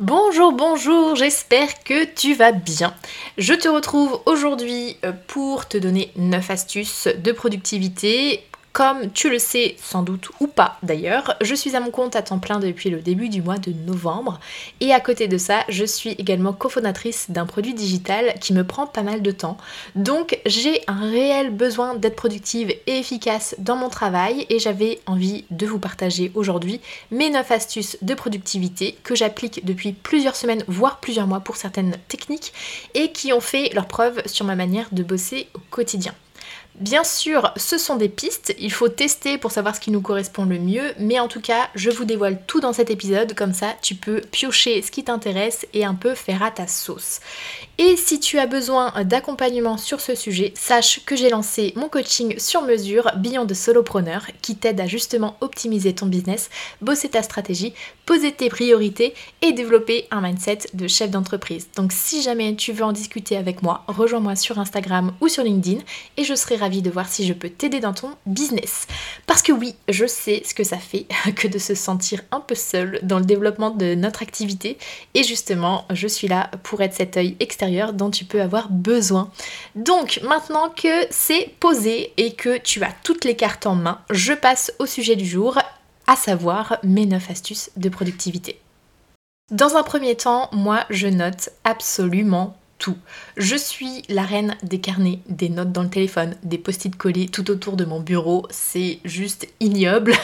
Bonjour, bonjour, j'espère que tu vas bien. Je te retrouve aujourd'hui euh, pour te donner 9 astuces de productivité comme tu le sais sans doute ou pas d'ailleurs, je suis à mon compte à temps plein depuis le début du mois de novembre et à côté de ça, je suis également cofondatrice d'un produit digital qui me prend pas mal de temps. Donc j'ai un réel besoin d'être productive et efficace dans mon travail et j'avais envie de vous partager aujourd'hui mes 9 astuces de productivité que j'applique depuis plusieurs semaines voire plusieurs mois pour certaines techniques et qui ont fait leur preuve sur ma manière de bosser au quotidien. Bien sûr, ce sont des pistes, il faut tester pour savoir ce qui nous correspond le mieux, mais en tout cas, je vous dévoile tout dans cet épisode, comme ça tu peux piocher ce qui t'intéresse et un peu faire à ta sauce. Et si tu as besoin d'accompagnement sur ce sujet, sache que j'ai lancé mon coaching sur mesure Beyond de Solopreneur qui t'aide à justement optimiser ton business, bosser ta stratégie, poser tes priorités et développer un mindset de chef d'entreprise. Donc si jamais tu veux en discuter avec moi, rejoins-moi sur Instagram ou sur LinkedIn et je serai de voir si je peux t'aider dans ton business. Parce que oui, je sais ce que ça fait que de se sentir un peu seul dans le développement de notre activité et justement, je suis là pour être cet œil extérieur dont tu peux avoir besoin. Donc maintenant que c'est posé et que tu as toutes les cartes en main, je passe au sujet du jour, à savoir mes 9 astuces de productivité. Dans un premier temps, moi je note absolument tout. Je suis la reine des carnets, des notes dans le téléphone, des post-it collés tout autour de mon bureau. C'est juste ignoble.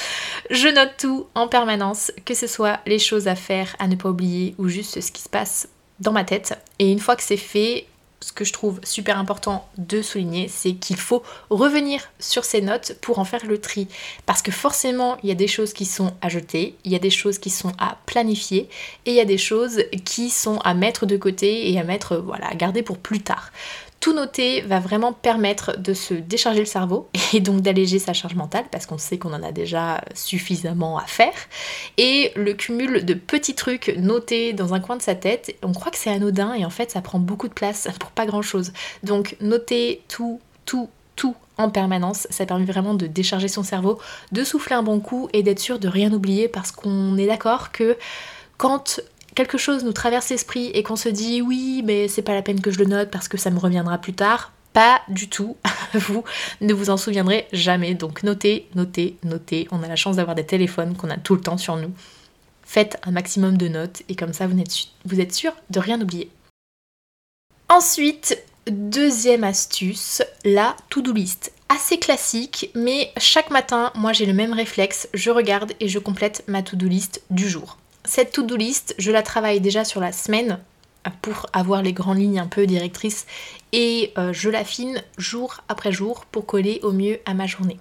je note tout en permanence, que ce soit les choses à faire, à ne pas oublier ou juste ce qui se passe dans ma tête. Et une fois que c'est fait, ce que je trouve super important de souligner, c'est qu'il faut revenir sur ces notes pour en faire le tri. Parce que forcément, il y a des choses qui sont à jeter, il y a des choses qui sont à planifier, et il y a des choses qui sont à mettre de côté et à mettre, voilà, à garder pour plus tard. Tout noter va vraiment permettre de se décharger le cerveau et donc d'alléger sa charge mentale parce qu'on sait qu'on en a déjà suffisamment à faire. Et le cumul de petits trucs notés dans un coin de sa tête, on croit que c'est anodin et en fait ça prend beaucoup de place pour pas grand chose. Donc noter tout, tout, tout en permanence. Ça permet vraiment de décharger son cerveau, de souffler un bon coup et d'être sûr de rien oublier parce qu'on est d'accord que quand quelque chose nous traverse l'esprit et qu'on se dit oui mais c'est pas la peine que je le note parce que ça me reviendra plus tard, pas du tout. vous ne vous en souviendrez jamais. Donc notez, notez, notez. On a la chance d'avoir des téléphones qu'on a tout le temps sur nous. Faites un maximum de notes et comme ça vous êtes, sûr de rien oublier. Ensuite, deuxième astuce, la to-do list. Assez classique, mais chaque matin, moi j'ai le même réflexe, je regarde et je complète ma to-do list du jour. Cette to-do list, je la travaille déjà sur la semaine pour avoir les grandes lignes un peu directrices et euh, je l'affine jour après jour pour coller au mieux à ma journée.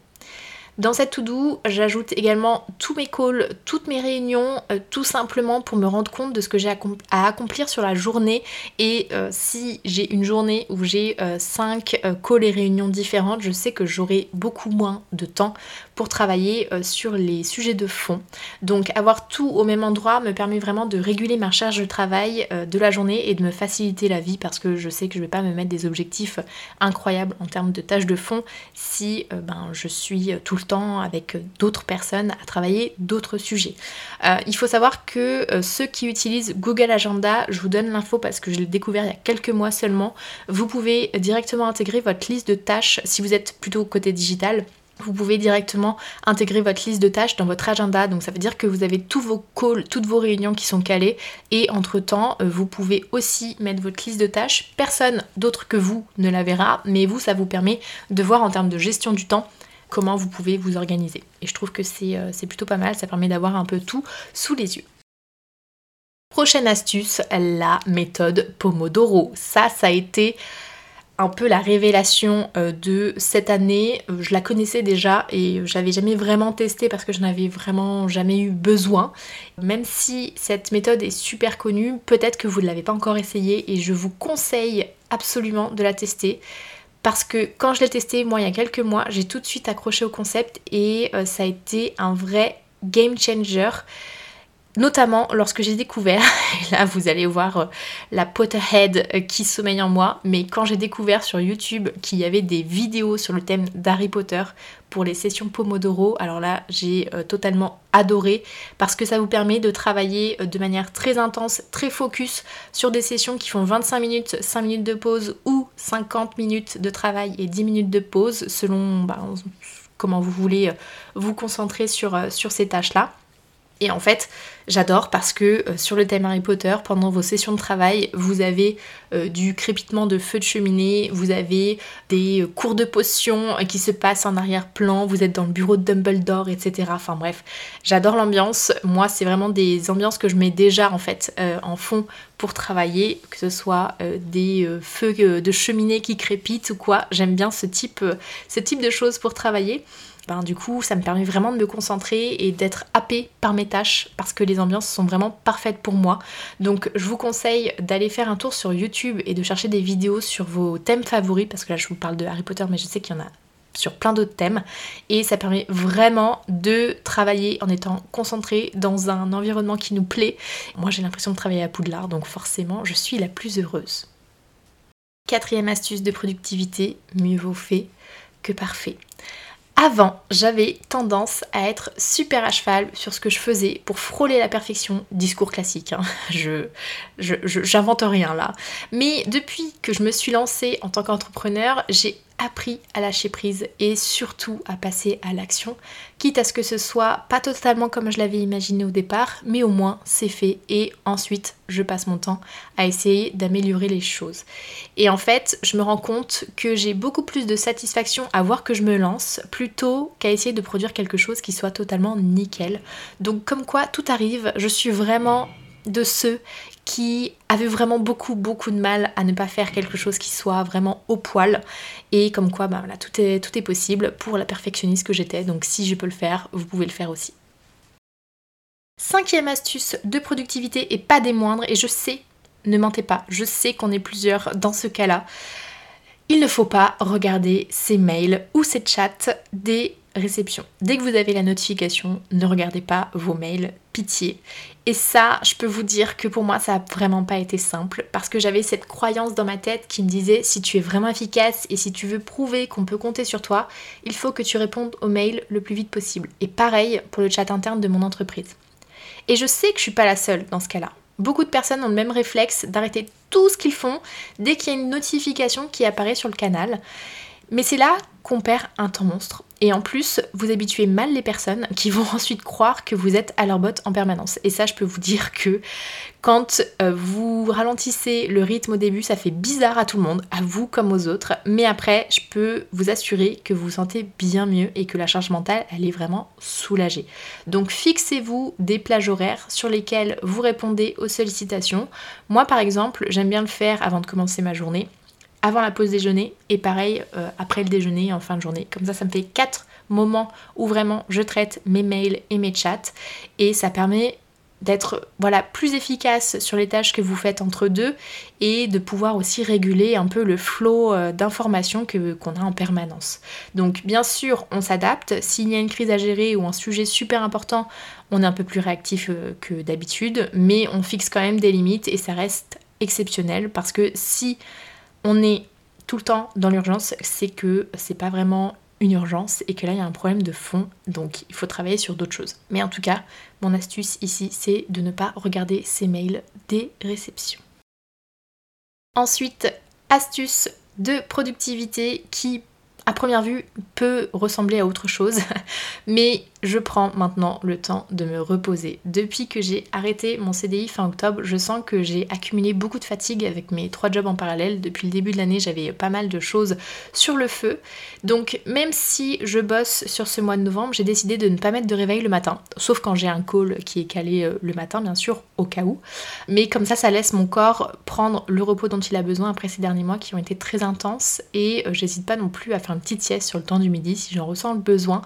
Dans cette to-do, j'ajoute également tous mes calls, toutes mes réunions, euh, tout simplement pour me rendre compte de ce que j'ai à accomplir sur la journée. Et euh, si j'ai une journée où j'ai 5 calls et réunions différentes, je sais que j'aurai beaucoup moins de temps pour travailler euh, sur les sujets de fond. Donc avoir tout au même endroit me permet vraiment de réguler ma charge de travail euh, de la journée et de me faciliter la vie parce que je sais que je vais pas me mettre des objectifs incroyables en termes de tâches de fond si euh, ben, je suis tout le avec d'autres personnes à travailler d'autres sujets. il faut savoir que ceux qui utilisent Google Agenda, je vous donne l'info parce que je l'ai découvert il y a quelques mois seulement, vous pouvez directement intégrer votre liste de tâches si vous êtes plutôt côté digital vous pouvez directement intégrer votre liste de tâches dans votre agenda. Donc ça veut dire que vous avez tous vos calls, toutes vos réunions qui sont calées. Et entre-temps, euh, vous pouvez aussi mettre votre liste de tâches. Personne d'autre que vous ne la verra, mais vous, ça vous permet de voir en termes de gestion du temps comment vous pouvez vous organiser. Et je trouve que c'est euh, plutôt pas mal, ça permet d'avoir un peu tout sous les yeux. Prochaine astuce, la méthode Pomodoro. Ça, ça a été un peu la révélation euh, de cette année. Je la connaissais déjà et j'avais jamais vraiment testé parce que je n'avais vraiment jamais eu besoin. Même si cette méthode est super connue, peut-être que vous ne l'avez pas encore essayée et je vous conseille absolument de la tester parce que quand je l'ai testé, moi, il y a quelques mois, j'ai tout de suite accroché au concept et euh, ça a été un vrai game changer. Notamment lorsque j'ai découvert, et là vous allez voir euh, la Potterhead euh, qui sommeille en moi, mais quand j'ai découvert sur YouTube qu'il y avait des vidéos sur le thème d'Harry Potter pour les sessions Pomodoro, alors là j'ai euh, totalement adoré parce que ça vous permet de travailler de manière très intense, très focus sur des sessions qui font 25 minutes, 5 minutes de pause ou 50 minutes de travail et 10 minutes de pause selon bah, comment vous voulez vous concentrer sur, sur ces tâches-là. Et en fait, j'adore parce que euh, sur le thème Harry Potter, pendant vos sessions de travail, vous avez euh, du crépitement de feu de cheminée, vous avez des euh, cours de potions qui se passent en arrière-plan, vous êtes dans le bureau de Dumbledore, etc. Enfin bref, j'adore l'ambiance. Moi, c'est vraiment des ambiances que je mets déjà en fait en fond pour travailler, que ce soit des feux de cheminée qui crépitent ou quoi. J'aime bien ce type, ce type de choses pour travailler. Ben, du coup ça me permet vraiment de me concentrer et d'être happée par mes tâches parce que les ambiances sont vraiment parfaites pour moi. Donc je vous conseille d'aller faire un tour sur YouTube et de chercher des vidéos sur vos thèmes favoris parce que là je vous parle de Harry Potter mais je sais qu'il y en a sur plein d'autres thèmes et ça permet vraiment de travailler en étant concentré dans un environnement qui nous plaît. Moi j'ai l'impression de travailler à Poudlard donc forcément je suis la plus heureuse. Quatrième astuce de productivité, mieux vaut fait que parfait. Avant, j'avais tendance à être super à cheval sur ce que je faisais pour frôler la perfection, discours classique. Hein. Je, j'invente rien là. Mais depuis que je me suis lancée en tant qu'entrepreneur, j'ai appris à lâcher prise et surtout à passer à l'action, quitte à ce que ce soit pas totalement comme je l'avais imaginé au départ, mais au moins c'est fait et ensuite je passe mon temps à essayer d'améliorer les choses. Et en fait, je me rends compte que j'ai beaucoup plus de satisfaction à voir que je me lance plutôt qu'à essayer de produire quelque chose qui soit totalement nickel. Donc comme quoi tout arrive, je suis vraiment de ceux qui avaient vraiment beaucoup beaucoup de mal à ne pas faire quelque chose qui soit vraiment au poil et comme quoi bah, tout, est, tout est possible pour la perfectionniste que j'étais donc si je peux le faire vous pouvez le faire aussi. Cinquième astuce de productivité et pas des moindres et je sais ne mentez pas je sais qu'on est plusieurs dans ce cas là il ne faut pas regarder ses mails ou ses chats des réception. Dès que vous avez la notification, ne regardez pas vos mails, Et ça, je peux vous dire que pour moi, ça n'a vraiment pas été simple parce que j'avais cette croyance dans ma tête qui me disait si tu es vraiment efficace et si tu veux prouver qu'on peut compter sur toi, il faut que tu répondes aux mails le plus vite possible. Et pareil pour le chat interne de mon entreprise. Et je sais que je suis pas la seule dans ce cas-là. Beaucoup de personnes ont le même réflexe d'arrêter tout ce qu'ils font dès qu'il y a une notification qui apparaît sur le canal. Mais c'est là qu'on perd un temps monstre. Et en plus, vous habituez mal les personnes qui vont ensuite croire que vous êtes à leur botte en permanence. Et ça, je peux vous dire que quand euh, vous ralentissez le rythme au début, ça fait bizarre à tout le monde, à vous comme aux autres. Mais après, je peux vous assurer que vous vous sentez bien mieux et que la charge mentale, elle est vraiment soulagée. Donc fixez-vous des plages horaires sur lesquelles vous répondez aux sollicitations. Moi, par exemple, j'aime bien le faire avant de commencer ma journée avant la pause déjeuner et pareil euh, après le déjeuner en fin de journée. Comme ça, ça me fait quatre moments où vraiment je traite mes mails et mes chats et ça permet d'être voilà plus efficace sur les tâches que vous faites entre deux et de pouvoir aussi réguler un peu le flot euh, d'informations que qu'on a en permanence. Donc bien sûr, on s'adapte. S'il y a une crise à gérer ou un sujet super important, on est un peu plus réactif euh, que d'habitude, mais on fixe quand même des limites et ça reste exceptionnel parce que si on est tout le temps dans l'urgence, c'est que c'est pas vraiment une urgence et que là il y a un problème de fond, donc il faut travailler sur d'autres choses. Mais en tout cas, mon astuce ici, c'est de ne pas regarder ces mails des réceptions. Ensuite, astuce de productivité qui à première vue peut ressembler à autre chose, mais je prends maintenant le temps de me reposer. Depuis que j'ai arrêté mon CDI fin octobre, je sens que j'ai accumulé beaucoup de fatigue avec mes trois jobs en parallèle. Depuis le début de l'année, j'avais pas mal de choses sur le feu. Donc même si je bosse sur ce mois de novembre, j'ai décidé de ne pas mettre de réveil le matin, sauf quand j'ai un call qui est calé euh, le matin, bien sûr, au cas où. Mais comme ça, ça laisse mon corps prendre le repos dont il a besoin après ces derniers mois qui ont été très intenses et euh, j'hésite pas non plus à faire une petite sieste sur le temps du midi si j'en ressens le besoin.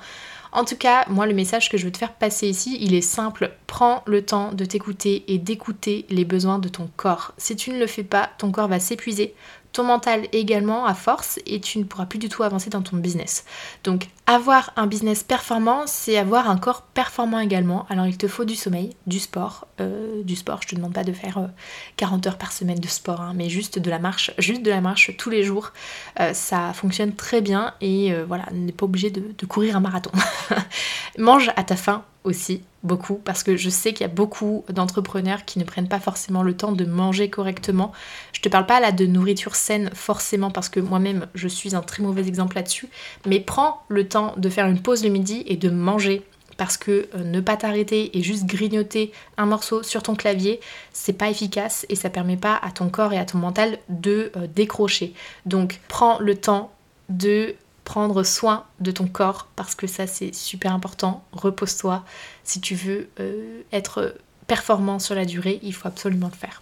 En tout cas, moi, le message que je veux te faire passer ici, il est simple. Prends le temps de t'écouter et d'écouter les besoins de ton corps. Si tu ne le fais pas, ton corps va s'épuiser, ton mental également à force et tu ne pourras plus du tout avancer dans ton business. Donc avoir un business performant, c'est avoir un corps performant également. Alors il te faut du sommeil, du sport, euh, du sport, je te demande pas de faire 40 euh, heures par semaine de sport, hein, mais juste de la marche, juste de la marche tous les jours. Euh, ça fonctionne très bien et voilà, n'est pas obligé de courir un marathon. Mange à ta faim aussi, beaucoup, parce que je sais qu'il y a beaucoup d'entrepreneurs qui ne prennent pas forcément le temps de manger correctement. Je te parle pas là de nourriture saine forcément, parce que moi-même je suis un très mauvais exemple là-dessus, mais prends le temps de faire une pause le midi et de manger. Parce que euh, ne pas t'arrêter et juste grignoter un morceau sur ton clavier, c'est pas efficace et ça permet pas à ton corps et à ton mental de euh, décrocher. Donc prends le temps de prendre soin de ton corps parce que ça c'est super important. Repose-toi. Si tu veux euh, être performant sur la durée, il faut absolument le faire.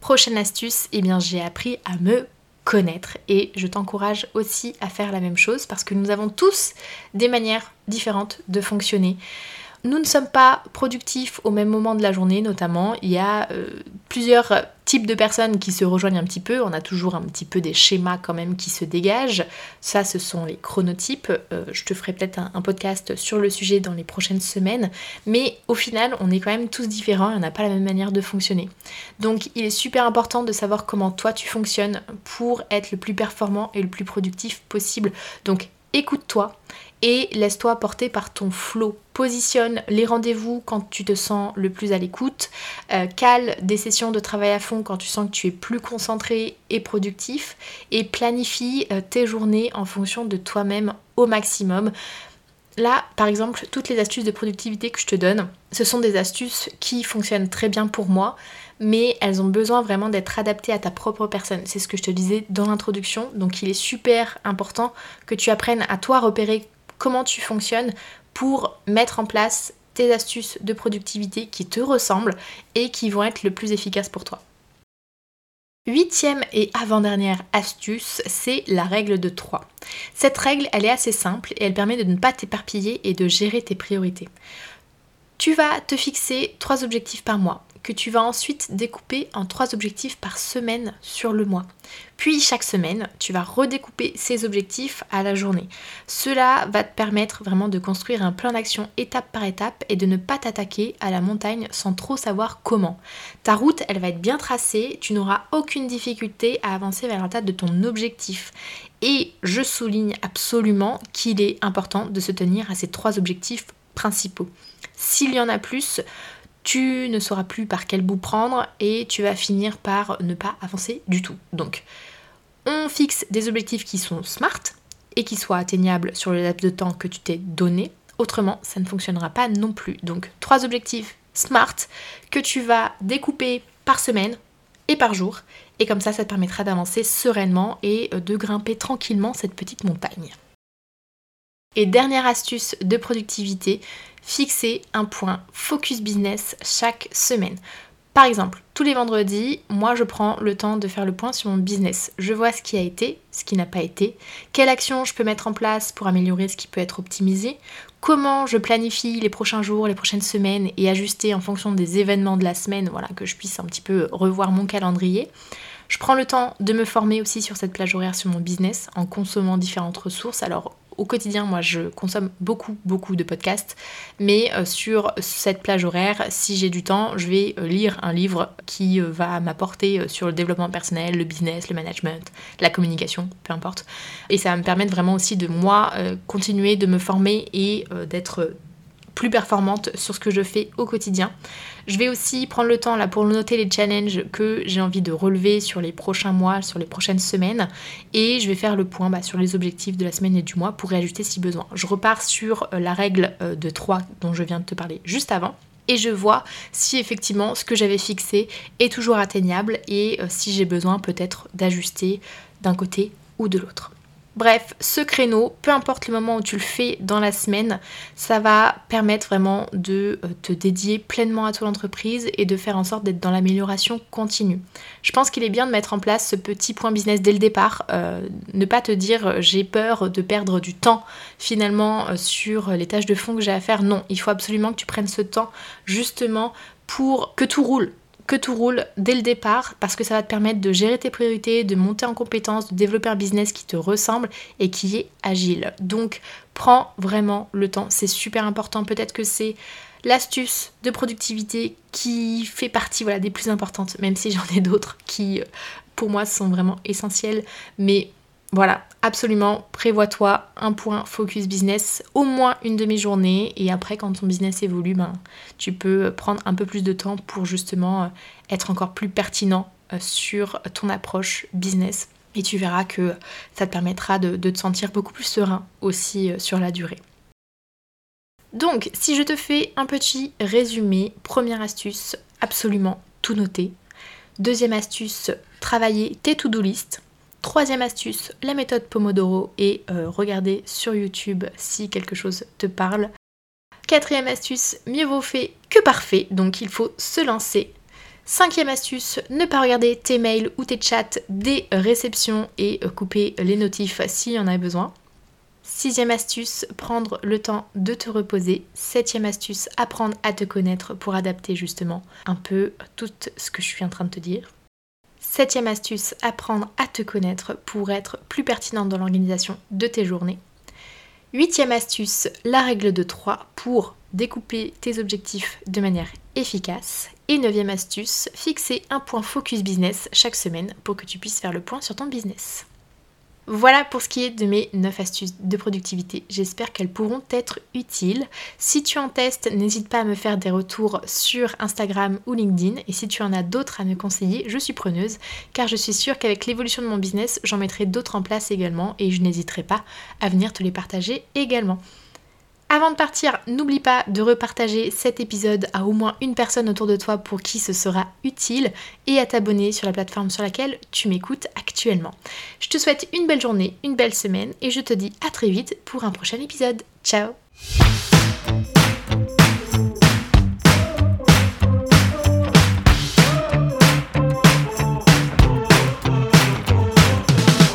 Prochaine astuce, eh bien j'ai appris à me connaître et je t'encourage aussi à faire la même chose parce que nous avons tous des manières différentes de fonctionner. Nous ne sommes pas productifs au même moment de la journée, notamment. Il y a euh, plusieurs types de personnes qui se rejoignent un petit peu. On a toujours un petit peu des schémas quand même qui se dégagent. Ça, ce sont les chronotypes. Euh, je te ferai peut-être un, podcast sur le sujet dans les prochaines semaines. Mais au final, on est quand même tous différents et on n'a pas la même manière de fonctionner. Donc, il est super important de savoir comment toi tu fonctionnes pour être le plus performant et le plus productif possible. Donc, écoute-toi et laisse-toi porter par ton flow. Positionne les rendez-vous quand tu te sens le plus à l'écoute. Euh, cale des sessions de travail à fond quand tu sens que tu es plus concentré et productif. Et planifie euh, tes journées en fonction de toi-même au maximum. Là, par exemple, toutes les astuces de productivité que je te donne, ce sont des astuces qui fonctionnent très bien pour moi, mais elles ont besoin vraiment d'être adaptées à ta propre personne. C'est ce que je te disais dans l'introduction. Donc il est super important que tu apprennes à toi repérer comment tu fonctionnes pour mettre en place tes astuces de productivité qui te ressemblent et qui vont être le plus efficaces pour toi. Huitième et avant-dernière astuce, c'est la règle de 3. Cette règle, elle est assez simple et elle permet de ne pas t'éparpiller et de gérer tes priorités. Tu vas te fixer trois objectifs par mois que tu vas ensuite découper en trois objectifs par semaine sur le mois. Puis chaque semaine, tu vas redécouper ces objectifs à la journée. Cela va te permettre vraiment de construire un plan d'action étape par étape et de ne pas t'attaquer à la montagne sans trop savoir comment. Ta route, elle va être bien tracée, tu n'auras aucune difficulté à avancer vers la tête de ton objectif. Et je souligne absolument qu'il est important de se tenir à ces trois objectifs principaux. S'il y en a plus, tu ne sauras plus par quel bout prendre et tu vas finir par ne pas avancer du tout. Donc, on fixe des objectifs qui sont smart et qui soient atteignables sur le laps de temps que tu t'es donné. Autrement, ça ne fonctionnera pas non plus. Donc, trois objectifs smart que tu vas découper par semaine et par jour. Et comme ça, ça te permettra d'avancer sereinement et de grimper tranquillement cette petite montagne. Et dernière astuce de productivité, fixer un point focus business chaque semaine. Par exemple, tous les vendredis, moi je prends le temps de faire le point sur mon business. Je vois ce qui a été, ce qui n'a pas été, quelle action je peux mettre en place pour améliorer ce qui peut être optimisé, comment je planifie les prochains jours, les prochaines semaines et ajuster en fonction des événements de la semaine, voilà, que je puisse un petit peu revoir mon calendrier. Je prends le temps de me former aussi sur cette plage horaire sur mon business en consommant différentes ressources. Alors au quotidien, moi, je consomme beaucoup, beaucoup de podcasts, mais euh, sur cette plage horaire, si j'ai du temps, je vais euh, lire un livre qui euh, va m'apporter sur le développement personnel, le business, le management, la communication, peu importe. Et ça va me permettre vraiment aussi de moi continuer de me former et d'être plus performante sur ce que je fais au quotidien. Je vais aussi prendre le temps là pour noter les challenges que j'ai envie de relever sur les prochains mois, sur les prochaines semaines. Et je vais faire le point bah, sur les objectifs de la semaine et du mois pour réajuster si besoin. Je repars sur euh, la règle euh, de 3 dont je viens de te parler juste avant et je vois si effectivement ce que j'avais fixé est toujours atteignable et euh, si j'ai besoin peut-être d'ajuster d'un côté ou de l'autre. Bref, ce créneau, peu importe le moment où tu le fais dans la semaine, ça va permettre vraiment de euh, te dédier pleinement à ton entreprise et de faire en sorte d'être dans l'amélioration continue. Je pense qu'il est bien de mettre en place ce petit point business dès le départ, euh, ne pas te dire euh, j'ai peur de perdre du temps finalement sur les tâches de fond que j'ai à faire. Non, il faut absolument que tu prennes ce temps justement pour que tout roule que tout roule dès le départ parce que ça va te permettre de gérer tes priorités, de monter en compétences, de développer un business qui te ressemble et qui est agile. Donc prends vraiment le temps, c'est super important. Peut-être que c'est l'astuce de productivité qui fait partie voilà, des plus importantes, même si j'en ai d'autres qui pour moi sont vraiment essentielles. Mais voilà, absolument, prévois-toi un point focus business, au moins une demi-journée, et après, quand ton business évolue, ben, tu peux prendre un peu plus de temps pour justement euh, être encore plus pertinent euh, sur ton approche business. Et tu verras que ça te permettra de, te sentir beaucoup plus serein aussi euh, sur la durée. Donc, si je te fais un petit résumé, première astuce, absolument tout noter. Deuxième astuce, travailler tes to-do list. Troisième astuce, la méthode Pomodoro et euh, regarder sur YouTube si quelque chose te parle. Quatrième astuce, mieux vaut fait que parfait, donc il faut se lancer. Cinquième astuce, ne pas regarder tes mails ou tes chats des réceptions et euh, couper les notifs s'il y en a besoin. Sixième astuce, prendre le temps de te reposer. Septième astuce, apprendre à te connaître pour adapter justement un peu tout ce que je suis en train de te dire. Septième astuce, apprendre à te connaître pour être plus pertinente dans l'organisation de tes journées. Huitième astuce, la règle de 3 pour découper tes objectifs de manière efficace. Et neuvième astuce, fixer un point focus business chaque semaine pour que tu puisses faire le point sur ton business. Voilà pour ce qui est de mes 9 astuces de productivité. J'espère qu'elles pourront être utiles. Si tu en testes, n'hésite pas à me faire des retours sur Instagram ou LinkedIn. Et si tu en as d'autres à me conseiller, je suis preneuse car je suis sûre qu'avec l'évolution de mon business, j'en mettrai d'autres en place également et je n'hésiterai pas à venir te les partager également. Avant de partir, n'oublie pas de repartager cet épisode à au moins une personne autour de toi pour qui ce sera utile et à t'abonner sur la plateforme sur laquelle tu m'écoutes actuellement. Je te souhaite une belle journée, une belle semaine et je te dis à très vite pour un prochain épisode. Ciao